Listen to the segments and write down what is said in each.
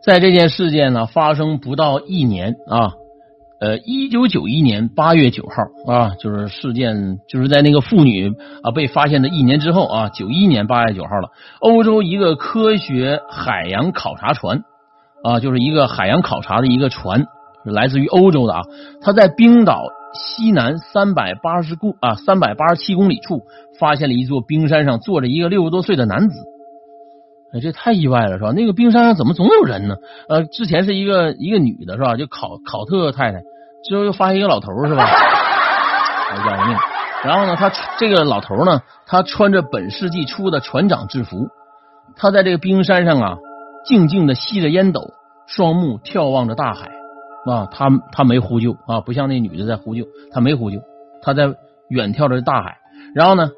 在这件事件呢发生不到一年啊，呃，一九九一年八月九号啊，就是事件就是在那个妇女啊被发现的一年之后啊，九一年八月九号了。欧洲一个科学海洋考察船啊，就是一个海洋考察的一个船，来自于欧洲的啊，它在冰岛西南三百八十公啊三百八十七公里处发现了一座冰山上坐着一个六十多岁的男子。哎，这太意外了，是吧？那个冰山上怎么总有人呢？呃，之前是一个一个女的，是吧？就考考特太太，之后又发现一个老头，是吧？要命！然后呢，他这个老头呢，他穿着本世纪初的船长制服，他在这个冰山上啊，静静的吸着烟斗，双目眺望着大海啊。他他没呼救啊，不像那女的在呼救，他没呼救，他在远眺着大海。然后呢？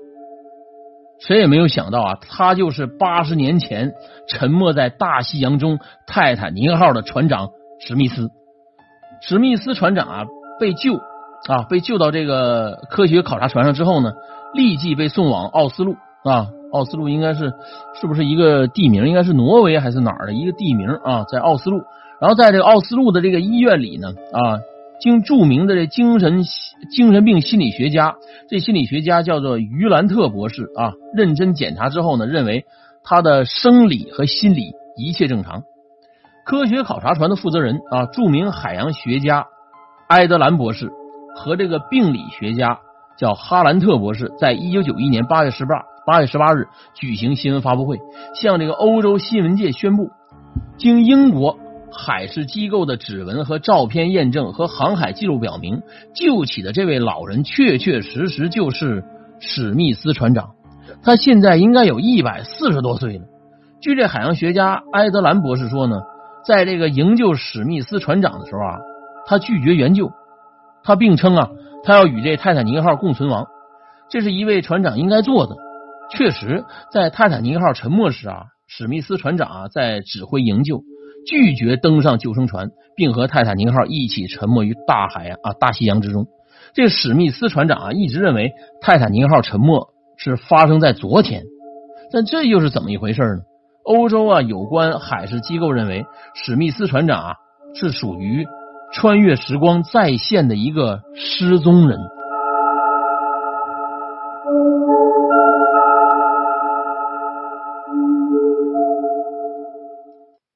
谁也没有想到啊，他就是八十年前沉没在大西洋中泰坦尼克号的船长史密斯。史密斯船长啊被救啊被救到这个科学考察船上之后呢，立即被送往奥斯陆啊。奥斯陆应该是是不是一个地名？应该是挪威还是哪儿的一个地名啊？在奥斯陆，然后在这个奥斯陆的这个医院里呢啊。经著名的这精神精神病心理学家，这心理学家叫做于兰特博士啊，认真检查之后呢，认为他的生理和心理一切正常。科学考察船的负责人啊，著名海洋学家埃德兰博士和这个病理学家叫哈兰特博士，在一九九一年八月十八八月十八日举行新闻发布会，向这个欧洲新闻界宣布，经英国。海事机构的指纹和照片验证和航海记录表明，救起的这位老人确确实实就是史密斯船长。他现在应该有一百四十多岁了。据这海洋学家埃德兰博士说呢，在这个营救史密斯船长的时候啊，他拒绝援救，他并称啊，他要与这泰坦尼克号共存亡。这是一位船长应该做的。确实，在泰坦尼克号沉没时啊，史密斯船长啊在指挥营救。拒绝登上救生船，并和泰坦尼克号一起沉没于大海啊大西洋之中。这史密斯船长啊一直认为泰坦尼克号沉没是发生在昨天，但这又是怎么一回事呢？欧洲啊有关海事机构认为史密斯船长啊是属于穿越时光再现的一个失踪人。